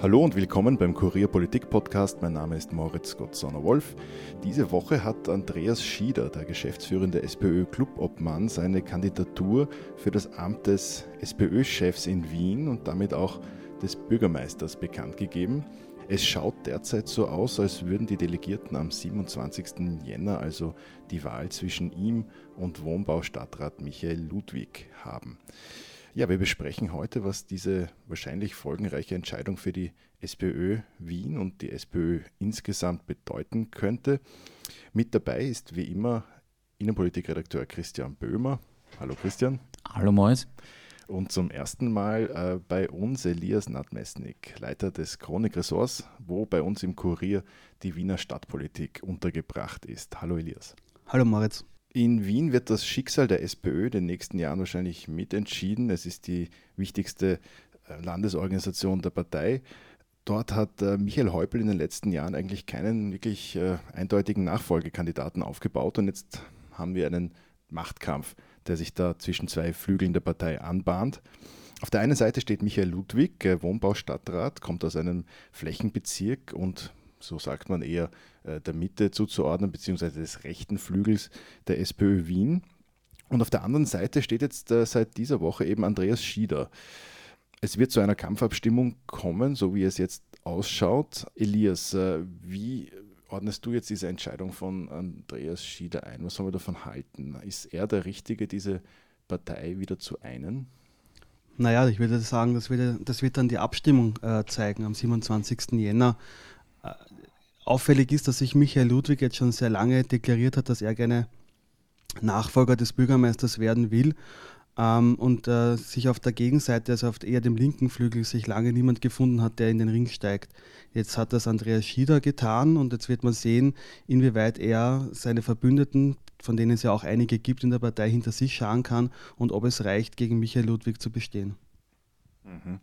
Hallo und willkommen beim Kurier Politik Podcast. Mein Name ist Moritz Gottsonner-Wolf. Diese Woche hat Andreas Schieder, der geschäftsführende SPÖ-Clubobmann, seine Kandidatur für das Amt des SPÖ-Chefs in Wien und damit auch des Bürgermeisters bekannt gegeben. Es schaut derzeit so aus, als würden die Delegierten am 27. Jänner also die Wahl zwischen ihm und Wohnbaustadtrat Michael Ludwig haben. Ja, wir besprechen heute, was diese wahrscheinlich folgenreiche Entscheidung für die SPÖ Wien und die SPÖ insgesamt bedeuten könnte. Mit dabei ist wie immer Innenpolitikredakteur Christian Böhmer. Hallo Christian. Hallo Mois. Und zum ersten Mal äh, bei uns Elias Nadmesnik, Leiter des Chronikressorts, wo bei uns im Kurier die Wiener Stadtpolitik untergebracht ist. Hallo Elias. Hallo Moritz. In Wien wird das Schicksal der SPÖ in den nächsten Jahren wahrscheinlich mitentschieden. Es ist die wichtigste äh, Landesorganisation der Partei. Dort hat äh, Michael Häupl in den letzten Jahren eigentlich keinen wirklich äh, eindeutigen Nachfolgekandidaten aufgebaut und jetzt haben wir einen Machtkampf, der sich da zwischen zwei Flügeln der Partei anbahnt. Auf der einen Seite steht Michael Ludwig, Wohnbaustadtrat, kommt aus einem Flächenbezirk und so sagt man eher äh, der Mitte zuzuordnen, beziehungsweise des rechten Flügels der SPÖ Wien. Und auf der anderen Seite steht jetzt äh, seit dieser Woche eben Andreas Schieder. Es wird zu einer Kampfabstimmung kommen, so wie es jetzt ausschaut. Elias, äh, wie ordnest du jetzt diese Entscheidung von Andreas Schieder ein? Was sollen wir davon halten? Ist er der Richtige, diese Partei wieder zu einen? Naja, ich würde sagen, das wird, das wird dann die Abstimmung äh, zeigen am 27. Jänner. Auffällig ist, dass sich Michael Ludwig jetzt schon sehr lange deklariert hat, dass er gerne Nachfolger des Bürgermeisters werden will ähm, und äh, sich auf der Gegenseite, also auf eher dem linken Flügel, sich lange niemand gefunden hat, der in den Ring steigt. Jetzt hat das Andreas Schieder getan und jetzt wird man sehen, inwieweit er seine Verbündeten, von denen es ja auch einige gibt in der Partei, hinter sich scharen kann und ob es reicht, gegen Michael Ludwig zu bestehen. Mhm.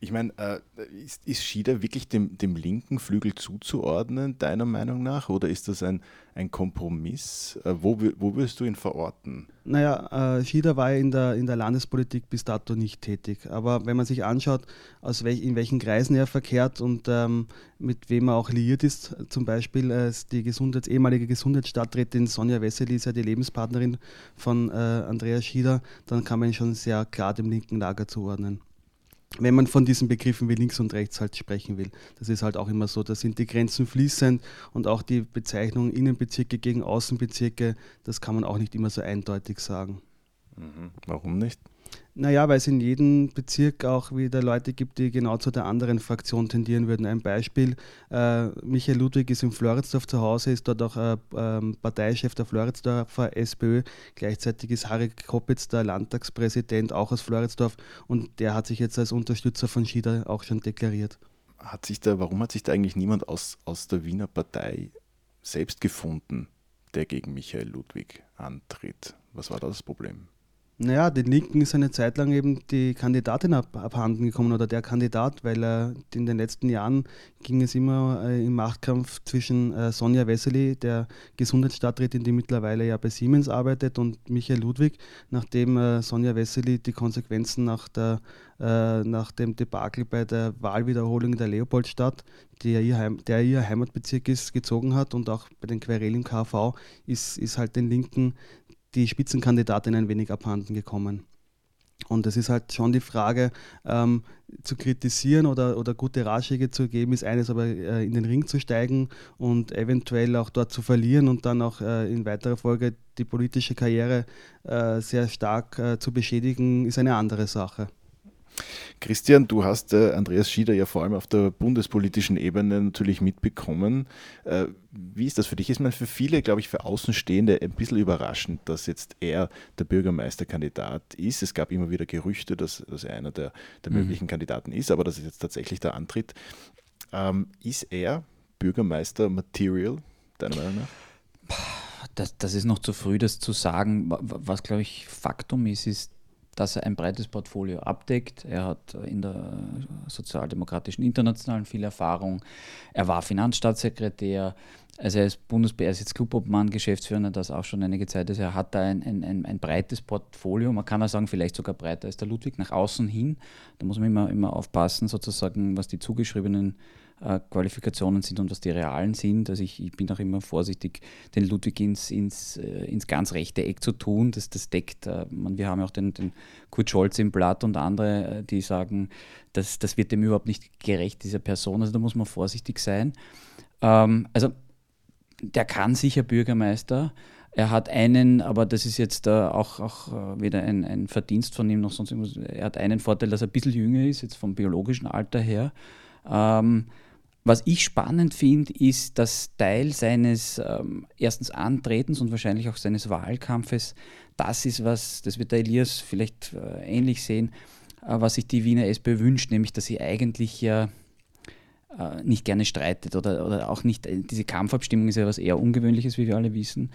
Ich meine, äh, ist, ist Schieder wirklich dem, dem linken Flügel zuzuordnen, deiner Meinung nach? Oder ist das ein, ein Kompromiss? Äh, wo, wo würdest du ihn verorten? Naja, äh, Schieder war in der, in der Landespolitik bis dato nicht tätig. Aber wenn man sich anschaut, aus welch, in welchen Kreisen er verkehrt und ähm, mit wem er auch liiert ist, zum Beispiel äh, die Gesundheits-, ehemalige Gesundheitsstadträtin Sonja Wessely ist ja die Lebenspartnerin von äh, Andreas Schieder, dann kann man ihn schon sehr klar dem linken Lager zuordnen wenn man von diesen Begriffen wie links und rechts halt sprechen will. Das ist halt auch immer so, da sind die Grenzen fließend und auch die Bezeichnung Innenbezirke gegen Außenbezirke, das kann man auch nicht immer so eindeutig sagen. Mhm. Warum nicht? Naja, weil es in jedem Bezirk auch wieder Leute gibt, die genau zu der anderen Fraktion tendieren würden. Ein Beispiel, äh, Michael Ludwig ist in Floridsdorf zu Hause, ist dort auch äh, äh, Parteichef der Floridsdorfer SPÖ. Gleichzeitig ist Harry Koppitz, der Landtagspräsident, auch aus Floridsdorf und der hat sich jetzt als Unterstützer von Schieder auch schon deklariert. Hat sich da, warum hat sich da eigentlich niemand aus, aus der Wiener Partei selbst gefunden, der gegen Michael Ludwig antritt? Was war da das Problem? Naja, den Linken ist eine Zeit lang eben die Kandidatin ab, abhanden gekommen oder der Kandidat, weil äh, in den letzten Jahren ging es immer äh, im Machtkampf zwischen äh, Sonja Wessely, der Gesundheitsstadträtin, die mittlerweile ja bei Siemens arbeitet, und Michael Ludwig, nachdem äh, Sonja Wessely die Konsequenzen nach, der, äh, nach dem Debakel bei der Wahlwiederholung in der Leopoldstadt, der ihr, Heim, der ihr Heimatbezirk ist, gezogen hat und auch bei den Querelen im KV, ist, ist halt den Linken die Spitzenkandidatin ein wenig abhanden gekommen. Und es ist halt schon die Frage, ähm, zu kritisieren oder, oder gute Ratschläge zu geben, ist eines, aber äh, in den Ring zu steigen und eventuell auch dort zu verlieren und dann auch äh, in weiterer Folge die politische Karriere äh, sehr stark äh, zu beschädigen, ist eine andere Sache. Christian, du hast äh, Andreas Schieder ja vor allem auf der bundespolitischen Ebene natürlich mitbekommen. Äh, wie ist das für dich? Ist man für viele, glaube ich, für Außenstehende ein bisschen überraschend, dass jetzt er der Bürgermeisterkandidat ist. Es gab immer wieder Gerüchte, dass, dass er einer der, der mhm. möglichen Kandidaten ist, aber dass es jetzt tatsächlich der Antritt. Ähm, ist er Bürgermeister Material, deiner Meinung nach? Das, das ist noch zu früh, das zu sagen. Was, glaube ich, Faktum ist, ist, dass er ein breites Portfolio abdeckt. Er hat in der sozialdemokratischen Internationalen viel Erfahrung. Er war Finanzstaatssekretär. Also er ist Bundesbär, er ist jetzt Clubobmann, Geschäftsführer, das auch schon einige Zeit ist. Er hat da ein, ein, ein, ein breites Portfolio. Man kann auch sagen, vielleicht sogar breiter als der Ludwig nach außen hin. Da muss man immer, immer aufpassen, sozusagen, was die zugeschriebenen äh, Qualifikationen sind und was die realen sind. Also ich, ich bin auch immer vorsichtig, den Ludwig ins, ins, äh, ins ganz rechte Eck zu tun. Das, das deckt, äh, man, wir haben ja auch den, den Kurt Scholz im Blatt und andere, die sagen, das, das wird dem überhaupt nicht gerecht, dieser Person. Also da muss man vorsichtig sein. Ähm, also der kann sicher Bürgermeister. Er hat einen, aber das ist jetzt auch, auch wieder ein, ein Verdienst von ihm noch sonst irgendwas. Er hat einen Vorteil, dass er ein bisschen jünger ist, jetzt vom biologischen Alter her. Ähm, was ich spannend finde, ist, dass Teil seines ähm, erstens Antretens und wahrscheinlich auch seines Wahlkampfes das ist, was, das wird der Elias vielleicht äh, ähnlich sehen, äh, was sich die Wiener SPÖ wünscht, nämlich dass sie eigentlich ja nicht gerne streitet oder, oder auch nicht, äh, diese Kampfabstimmung ist ja was eher Ungewöhnliches, wie wir alle wissen.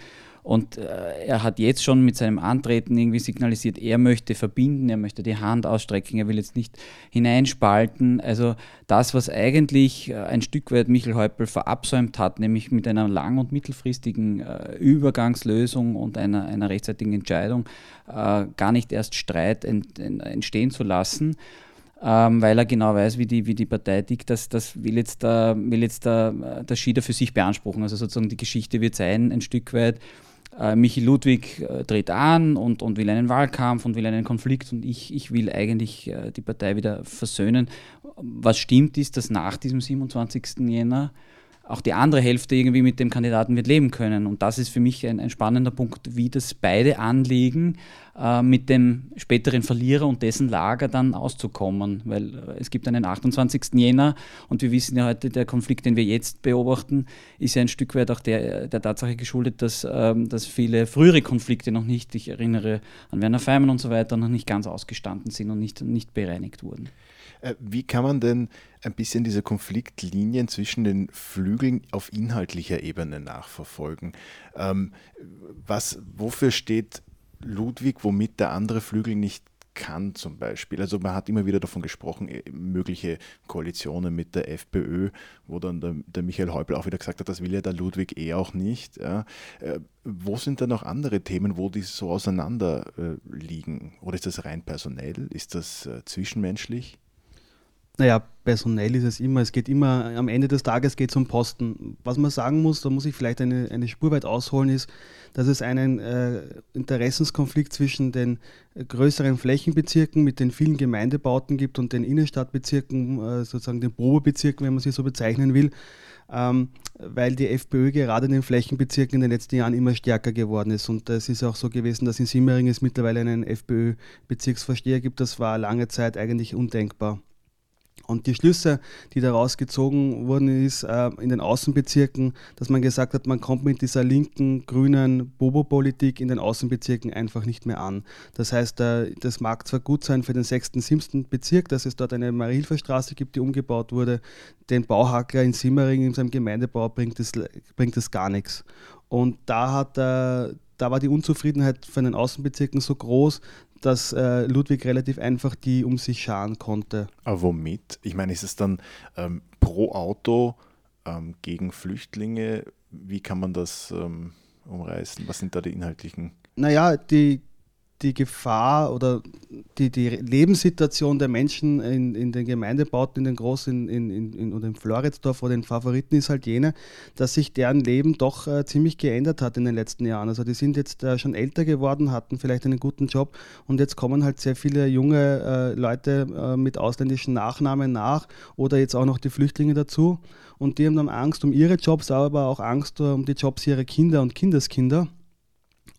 Und äh, er hat jetzt schon mit seinem Antreten irgendwie signalisiert, er möchte verbinden, er möchte die Hand ausstrecken, er will jetzt nicht hineinspalten. Also das, was eigentlich äh, ein Stück weit Michael Häupl verabsäumt hat, nämlich mit einer lang- und mittelfristigen äh, Übergangslösung und einer, einer rechtzeitigen Entscheidung äh, gar nicht erst Streit ent, ent, entstehen zu lassen ähm, weil er genau weiß, wie die, wie die Partei tickt, das, das will jetzt, der, will jetzt der, der Schieder für sich beanspruchen. Also sozusagen die Geschichte wird sein, ein Stück weit. Äh, Michi Ludwig äh, tritt an und, und will einen Wahlkampf und will einen Konflikt und ich, ich will eigentlich äh, die Partei wieder versöhnen. Was stimmt ist, dass nach diesem 27. Jänner auch die andere Hälfte irgendwie mit dem Kandidaten wird leben können. Und das ist für mich ein, ein spannender Punkt, wie das beide anliegen, äh, mit dem späteren Verlierer und dessen Lager dann auszukommen. Weil äh, es gibt einen 28. Jänner und wir wissen ja heute, der Konflikt, den wir jetzt beobachten, ist ja ein Stück weit auch der, der Tatsache geschuldet, dass, ähm, dass viele frühere Konflikte noch nicht, ich erinnere an Werner Feimann und so weiter, noch nicht ganz ausgestanden sind und nicht, nicht bereinigt wurden. Äh, wie kann man denn ein bisschen diese Konfliktlinien zwischen den Flügeln auf inhaltlicher Ebene nachverfolgen? Ähm, was, wofür steht Ludwig, womit der andere Flügel nicht kann zum Beispiel. Also man hat immer wieder davon gesprochen, äh, mögliche Koalitionen mit der FPÖ, wo dann der, der Michael Häupl auch wieder gesagt hat, das will ja der Ludwig eh auch nicht. Ja. Äh, wo sind da noch andere Themen, wo die so auseinander liegen? Oder ist das rein personell? Ist das zwischenmenschlich? Naja, personell ist es immer. Es geht immer, am Ende des Tages geht es um Posten. Was man sagen muss, da muss ich vielleicht eine, eine Spur weit ausholen, ist, dass es einen äh, Interessenskonflikt zwischen den größeren Flächenbezirken mit den vielen Gemeindebauten gibt und den Innenstadtbezirken, äh, sozusagen den Probebezirken, wenn man sie so bezeichnen will. Ähm, weil die FPÖ gerade in den Flächenbezirken in den letzten Jahren immer stärker geworden ist. Und es ist auch so gewesen, dass in Simmering es mittlerweile einen FPÖ-Bezirksvorsteher gibt. Das war lange Zeit eigentlich undenkbar. Und die Schlüsse, die daraus gezogen wurden, ist äh, in den Außenbezirken, dass man gesagt hat, man kommt mit dieser linken, grünen Bobo-Politik in den Außenbezirken einfach nicht mehr an. Das heißt, äh, das mag zwar gut sein für den 6., 7. Bezirk, dass es dort eine Marie-Hilfer-Straße gibt, die umgebaut wurde. Den Bauhacker in Simmering in seinem Gemeindebau bringt es, bringt es gar nichts. Und da hat äh, da war die Unzufriedenheit von den Außenbezirken so groß, dass äh, Ludwig relativ einfach die um sich scharen konnte. Aber womit? Ich meine, ist es dann ähm, pro Auto ähm, gegen Flüchtlinge? Wie kann man das ähm, umreißen? Was sind da die inhaltlichen? Naja, die, die Gefahr oder die, die Lebenssituation der Menschen in, in den Gemeindebauten, in den Großen, in, in, in, oder in Floridsdorf oder in Favoriten ist halt jene, dass sich deren Leben doch äh, ziemlich geändert hat in den letzten Jahren. Also die sind jetzt äh, schon älter geworden, hatten vielleicht einen guten Job und jetzt kommen halt sehr viele junge äh, Leute äh, mit ausländischen Nachnamen nach oder jetzt auch noch die Flüchtlinge dazu und die haben dann Angst um ihre Jobs, aber auch Angst um die Jobs ihrer Kinder und Kindeskinder.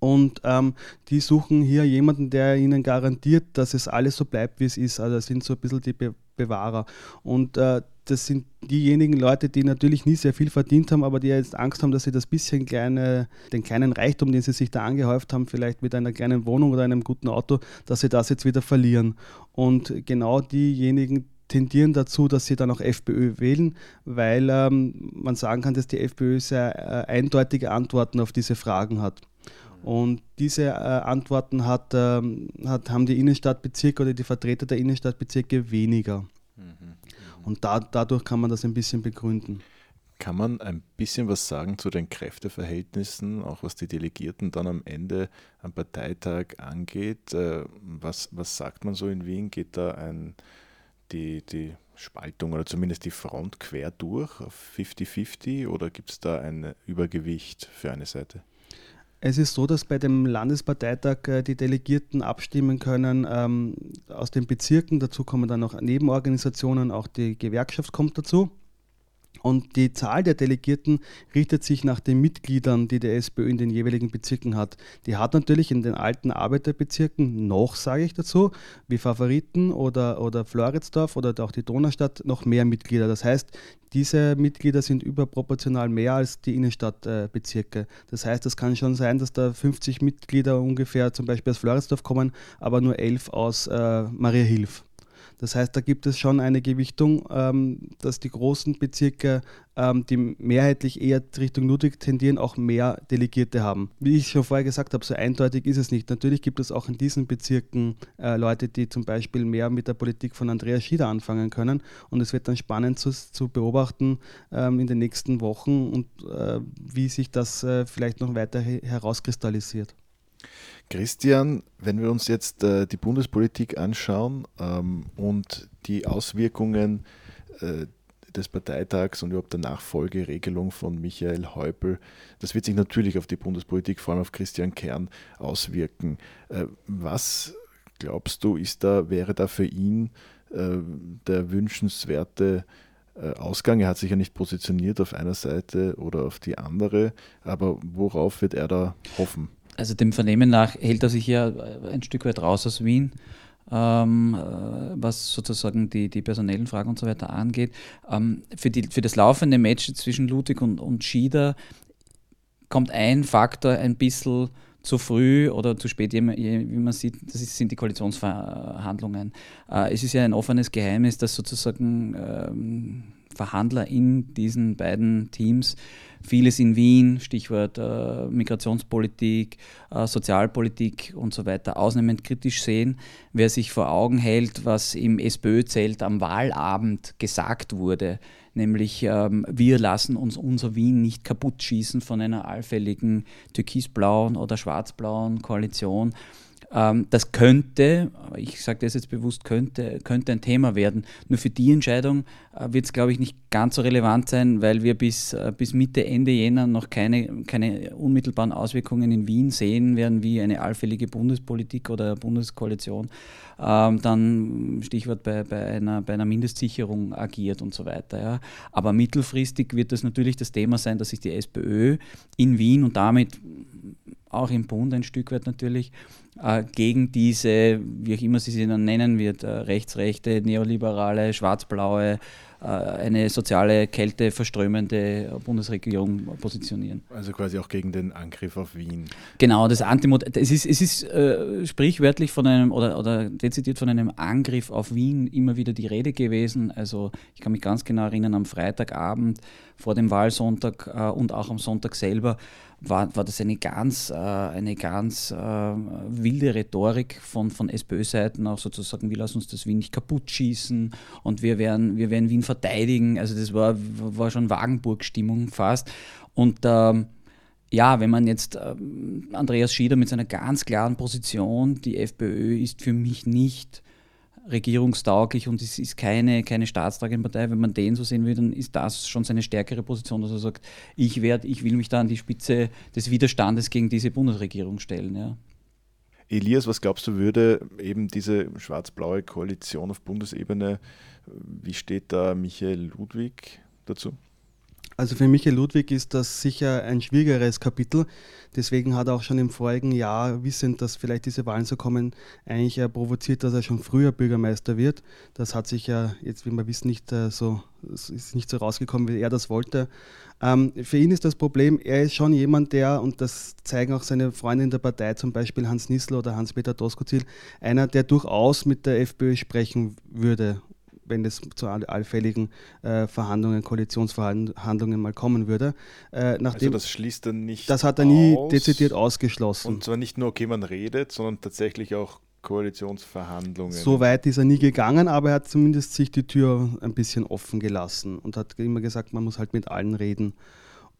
Und ähm, die suchen hier jemanden, der ihnen garantiert, dass es alles so bleibt, wie es ist. Also das sind so ein bisschen die Be Bewahrer. Und äh, das sind diejenigen Leute, die natürlich nie sehr viel verdient haben, aber die jetzt Angst haben, dass sie das bisschen kleine, den kleinen Reichtum, den sie sich da angehäuft haben, vielleicht mit einer kleinen Wohnung oder einem guten Auto, dass sie das jetzt wieder verlieren. Und genau diejenigen, tendieren dazu, dass sie dann auch FPÖ wählen, weil ähm, man sagen kann, dass die FPÖ sehr äh, eindeutige Antworten auf diese Fragen hat. Und diese äh, Antworten hat, ähm, hat, haben die Innenstadtbezirke oder die Vertreter der Innenstadtbezirke weniger. Mhm. Und da, dadurch kann man das ein bisschen begründen. Kann man ein bisschen was sagen zu den Kräfteverhältnissen, auch was die Delegierten dann am Ende am Parteitag angeht? Äh, was, was sagt man so in Wien? Geht da ein, die, die Spaltung oder zumindest die Front quer durch auf 50-50 oder gibt es da ein Übergewicht für eine Seite? Es ist so, dass bei dem Landesparteitag äh, die Delegierten abstimmen können ähm, aus den Bezirken. Dazu kommen dann noch Nebenorganisationen, auch die Gewerkschaft kommt dazu. Und die Zahl der Delegierten richtet sich nach den Mitgliedern, die der SPÖ in den jeweiligen Bezirken hat. Die hat natürlich in den alten Arbeiterbezirken noch, sage ich dazu, wie Favoriten oder, oder Floridsdorf oder auch die Donaustadt noch mehr Mitglieder. Das heißt, diese Mitglieder sind überproportional mehr als die Innenstadtbezirke. Das heißt, es kann schon sein, dass da 50 Mitglieder ungefähr zum Beispiel aus Floridsdorf kommen, aber nur 11 aus äh, Maria Hilf. Das heißt, da gibt es schon eine Gewichtung, ähm, dass die großen Bezirke, ähm, die mehrheitlich eher Richtung Ludwig tendieren, auch mehr Delegierte haben. Wie ich schon vorher gesagt habe, so eindeutig ist es nicht. Natürlich gibt es auch in diesen Bezirken äh, Leute, die zum Beispiel mehr mit der Politik von Andreas Schieder anfangen können. Und es wird dann spannend zu, zu beobachten ähm, in den nächsten Wochen und äh, wie sich das äh, vielleicht noch weiter herauskristallisiert. Christian, wenn wir uns jetzt äh, die Bundespolitik anschauen ähm, und die Auswirkungen äh, des Parteitags und überhaupt der Nachfolgeregelung von Michael Häupl, das wird sich natürlich auf die Bundespolitik, vor allem auf Christian Kern, auswirken. Äh, was glaubst du, ist da, wäre da für ihn äh, der wünschenswerte äh, Ausgang. Er hat sich ja nicht positioniert auf einer Seite oder auf die andere, aber worauf wird er da hoffen? Also dem Vernehmen nach hält er sich ja äh, ein Stück weit raus aus Wien. Ähm, äh, was sozusagen die, die personellen Fragen und so weiter angeht. Ähm, für, die, für das laufende Match zwischen Ludwig und, und Schieder kommt ein Faktor ein bisschen zu früh oder zu spät, wie man sieht, das sind die Koalitionsverhandlungen. Äh, es ist ja ein offenes Geheimnis, dass sozusagen ähm, Verhandler in diesen beiden Teams vieles in Wien, Stichwort äh, Migrationspolitik, äh, Sozialpolitik und so weiter, ausnehmend kritisch sehen. Wer sich vor Augen hält, was im SPÖ-Zelt am Wahlabend gesagt wurde, nämlich ähm, wir lassen uns unser Wien nicht kaputt schießen von einer allfälligen türkisblauen oder schwarzblauen Koalition das könnte, ich sage das jetzt bewusst, könnte, könnte ein Thema werden. Nur für die Entscheidung äh, wird es, glaube ich, nicht ganz so relevant sein, weil wir bis, äh, bis Mitte, Ende Jänner noch keine, keine unmittelbaren Auswirkungen in Wien sehen werden, wie eine allfällige Bundespolitik oder Bundeskoalition ähm, dann Stichwort bei, bei, einer, bei einer Mindestsicherung agiert und so weiter. Ja. Aber mittelfristig wird das natürlich das Thema sein, dass sich die SPÖ in Wien und damit auch im Bund ein Stück weit natürlich äh, gegen diese, wie auch immer sie sie dann nennen wird, äh, rechtsrechte, neoliberale, schwarz-blaue, äh, eine soziale Kälte verströmende Bundesregierung positionieren. Also quasi auch gegen den Angriff auf Wien. Genau, das Antimod es ist, es ist äh, sprichwörtlich von einem oder, oder dezidiert von einem Angriff auf Wien immer wieder die Rede gewesen. Also ich kann mich ganz genau erinnern, am Freitagabend vor dem Wahlsonntag äh, und auch am Sonntag selber war, war das eine ganz, äh, eine ganz äh, wilde Rhetorik von, von SPÖ-Seiten, auch sozusagen, wir lassen uns das Wien nicht kaputt schießen und wir werden, wir werden Wien verteidigen. Also das war, war schon Wagenburg-Stimmung fast. Und ähm, ja, wenn man jetzt ähm, Andreas Schieder mit seiner ganz klaren Position, die FPÖ ist für mich nicht regierungstauglich und es ist keine, keine staatstragende Partei. Wenn man den so sehen will, dann ist das schon seine stärkere Position, dass er sagt, ich werde, ich will mich da an die Spitze des Widerstandes gegen diese Bundesregierung stellen. Ja. Elias, was glaubst du, würde eben diese schwarz-blaue Koalition auf Bundesebene, wie steht da Michael Ludwig dazu? Also für Michael Ludwig ist das sicher ein schwierigeres Kapitel. Deswegen hat er auch schon im vorigen Jahr, wissend, dass vielleicht diese Wahlen so kommen, eigentlich provoziert, dass er schon früher Bürgermeister wird. Das hat sich ja jetzt, wie wir wissen, nicht äh, so, ist nicht so rausgekommen, wie er das wollte. Ähm, für ihn ist das Problem, er ist schon jemand, der, und das zeigen auch seine Freunde in der Partei, zum Beispiel Hans Nissel oder Hans-Peter Doskozil, einer, der durchaus mit der FPÖ sprechen würde wenn es zu allfälligen äh, Verhandlungen, Koalitionsverhandlungen mal kommen würde. Äh, nachdem, also das schließt dann nicht Das hat er nie aus, dezidiert ausgeschlossen. Und zwar nicht nur, okay, man redet, sondern tatsächlich auch Koalitionsverhandlungen. So weit ist er nie gegangen, aber er hat zumindest sich die Tür ein bisschen offen gelassen und hat immer gesagt, man muss halt mit allen reden.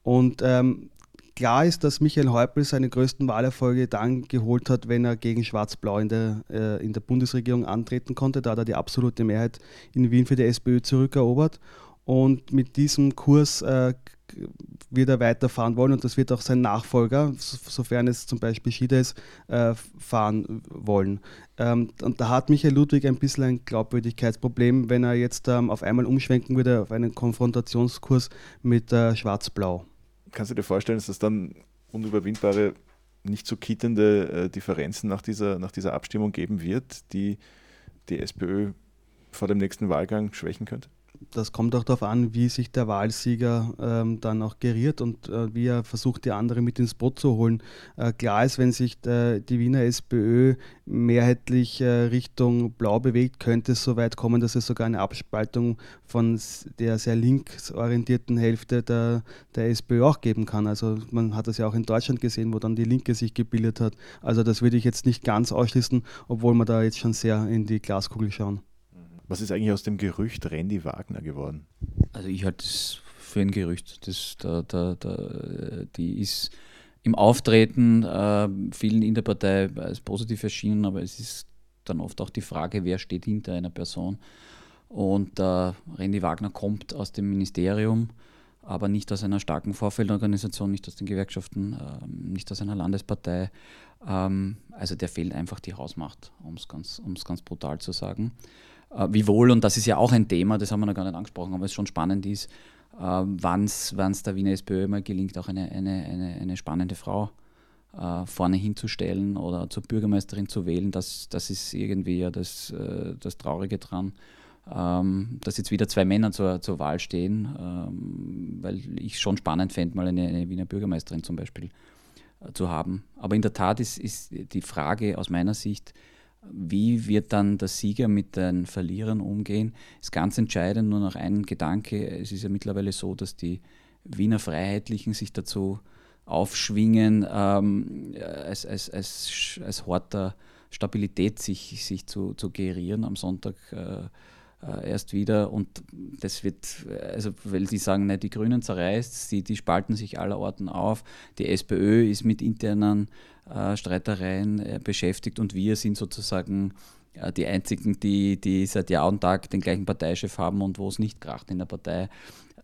Und ähm, klar ist, dass Michael Häupl seine größten Wahlerfolge dann geholt hat, wenn er gegen Schwarz-Blau in der, äh, in der Bundesregierung antreten konnte. Da hat er die absolute Mehrheit in Wien für die SPÖ zurückerobert. Und mit diesem Kurs äh, wird er weiterfahren wollen und das wird auch sein Nachfolger, sofern es zum Beispiel Schiede ist, äh, fahren wollen. Ähm, und da hat Michael Ludwig ein bisschen ein Glaubwürdigkeitsproblem, wenn er jetzt ähm, auf einmal umschwenken würde auf einen Konfrontationskurs mit äh, Schwarz-Blau kannst du dir vorstellen, dass es dann unüberwindbare, nicht zu kittende äh, Differenzen nach dieser, nach dieser Abstimmung geben wird, die die SPÖ vor dem nächsten Wahlgang schwächen könnte? Das kommt auch darauf an, wie sich der Wahlsieger ähm, dann auch geriert und äh, wie er versucht, die anderen mit ins Boot zu holen. Äh, klar ist, wenn sich der, die Wiener SPÖ mehrheitlich äh, Richtung Blau bewegt, könnte es so weit kommen, dass es sogar eine Abspaltung von der sehr linksorientierten Hälfte der, der SPÖ auch geben kann. Also man hat das ja auch in Deutschland gesehen, wo dann die Linke sich gebildet hat. Also das würde ich jetzt nicht ganz ausschließen, obwohl wir da jetzt schon sehr in die Glaskugel schauen. Was ist eigentlich aus dem Gerücht Randy Wagner geworden? Also ich halte es für ein Gerücht. Das, da, da, da, die ist im Auftreten äh, vielen in der Partei als positiv erschienen, aber es ist dann oft auch die Frage, wer steht hinter einer Person. Und äh, Randy Wagner kommt aus dem Ministerium, aber nicht aus einer starken Vorfeldorganisation, nicht aus den Gewerkschaften, äh, nicht aus einer Landespartei. Ähm, also der fehlt einfach die Hausmacht, um es ganz, ganz brutal zu sagen. Äh, wiewohl, und das ist ja auch ein Thema, das haben wir noch gar nicht angesprochen, aber es schon spannend ist, äh, wann es der Wiener SPÖ mal gelingt, auch eine, eine, eine, eine spannende Frau äh, vorne hinzustellen oder zur Bürgermeisterin zu wählen, das, das ist irgendwie ja das, äh, das Traurige dran. Ähm, dass jetzt wieder zwei Männer zur, zur Wahl stehen, ähm, weil ich schon spannend fände, mal eine, eine, Wiener Bürgermeisterin zum Beispiel äh, zu haben. Aber in der Tat ist, ist die Frage aus meiner Sicht, wie wird dann der Sieger mit den Verlierern umgehen? Ist ganz entscheidend nur noch ein Gedanke. Es ist ja mittlerweile so, dass die Wiener Freiheitlichen sich dazu aufschwingen, ähm, als, als, als, als Hort der Stabilität sich, sich zu, zu gerieren am Sonntag. Äh, äh, erst wieder und das wird, also weil die sagen, ne, die Grünen zerreißt, die, die spalten sich aller Orten auf, die SPÖ ist mit internen Streitereien äh, beschäftigt und wir sind sozusagen äh, die einzigen, die, die seit Jahr und Tag den gleichen Parteichef haben und wo es nicht kracht in der Partei.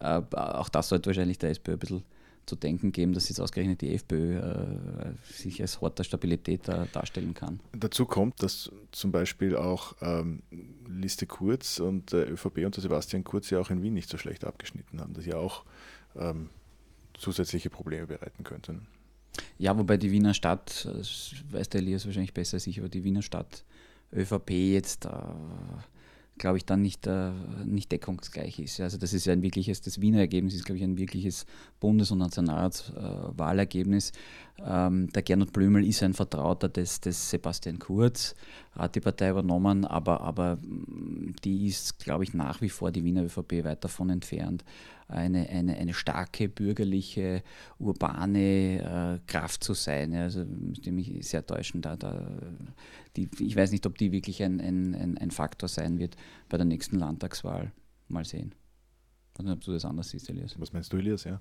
Äh, auch das sollte wahrscheinlich der SPÖ ein bisschen zu denken geben, dass jetzt ausgerechnet die FPÖ äh, sich als Hort der Stabilität äh, darstellen kann. Dazu kommt, dass zum Beispiel auch ähm, Liste Kurz und äh, ÖVP unter Sebastian Kurz ja auch in Wien nicht so schlecht abgeschnitten haben, das ja auch ähm, zusätzliche Probleme bereiten könnte. Ja, wobei die Wiener Stadt, das weiß der Elias wahrscheinlich besser als ich, aber die Wiener Stadt ÖVP jetzt äh, glaube ich, dann nicht, äh, nicht deckungsgleich ist. Also das ist ja ein wirkliches, das Wiener Ergebnis ist, glaube ich, ein wirkliches Bundes- und Nationalratswahlergebnis. Äh, ähm, der Gernot Blümel ist ein Vertrauter des, des Sebastian Kurz, hat die Partei übernommen, aber, aber mm, die ist, glaube ich, nach wie vor die Wiener ÖVP weit davon entfernt, eine, eine, eine starke bürgerliche, urbane äh, Kraft zu sein. Also müsste mich sehr täuschen. Da, da, die, ich weiß nicht, ob die wirklich ein, ein, ein Faktor sein wird bei der nächsten Landtagswahl. Mal sehen. Nicht, ob du das anders siehst, Elias. Was meinst du, Elias? Ja.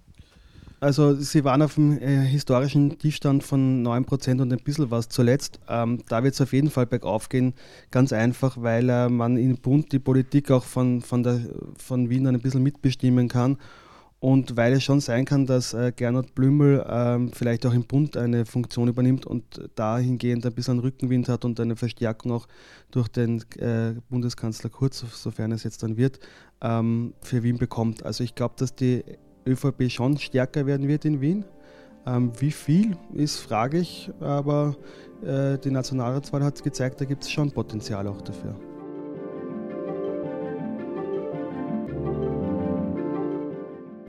Also sie waren auf dem äh, historischen Tiefstand von 9% und ein bisschen was zuletzt. Ähm, da wird es auf jeden Fall bergauf gehen, ganz einfach, weil äh, man im Bund die Politik auch von, von, der, von Wien ein bisschen mitbestimmen kann und weil es schon sein kann, dass äh, Gernot Blümel ähm, vielleicht auch im Bund eine Funktion übernimmt und dahingehend ein bisschen Rückenwind hat und eine Verstärkung auch durch den äh, Bundeskanzler Kurz, sofern es jetzt dann wird, ähm, für Wien bekommt. Also ich glaube, dass die ÖVP schon stärker werden wird in Wien. Ähm, wie viel ist fraglich, aber äh, die Nationalratswahl hat gezeigt, da gibt es schon Potenzial auch dafür.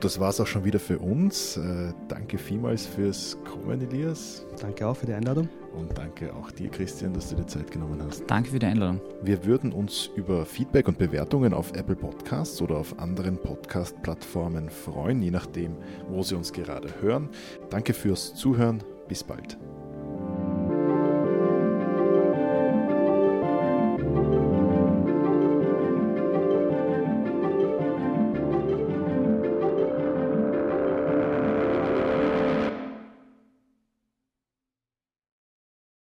Das war es auch schon wieder für uns. Äh, danke vielmals fürs Kommen, Elias. Danke auch für die Einladung. Und danke auch dir, Christian, dass du dir Zeit genommen hast. Danke für die Einladung. Wir würden uns über Feedback und Bewertungen auf Apple Podcasts oder auf anderen Podcast-Plattformen freuen, je nachdem, wo Sie uns gerade hören. Danke fürs Zuhören. Bis bald.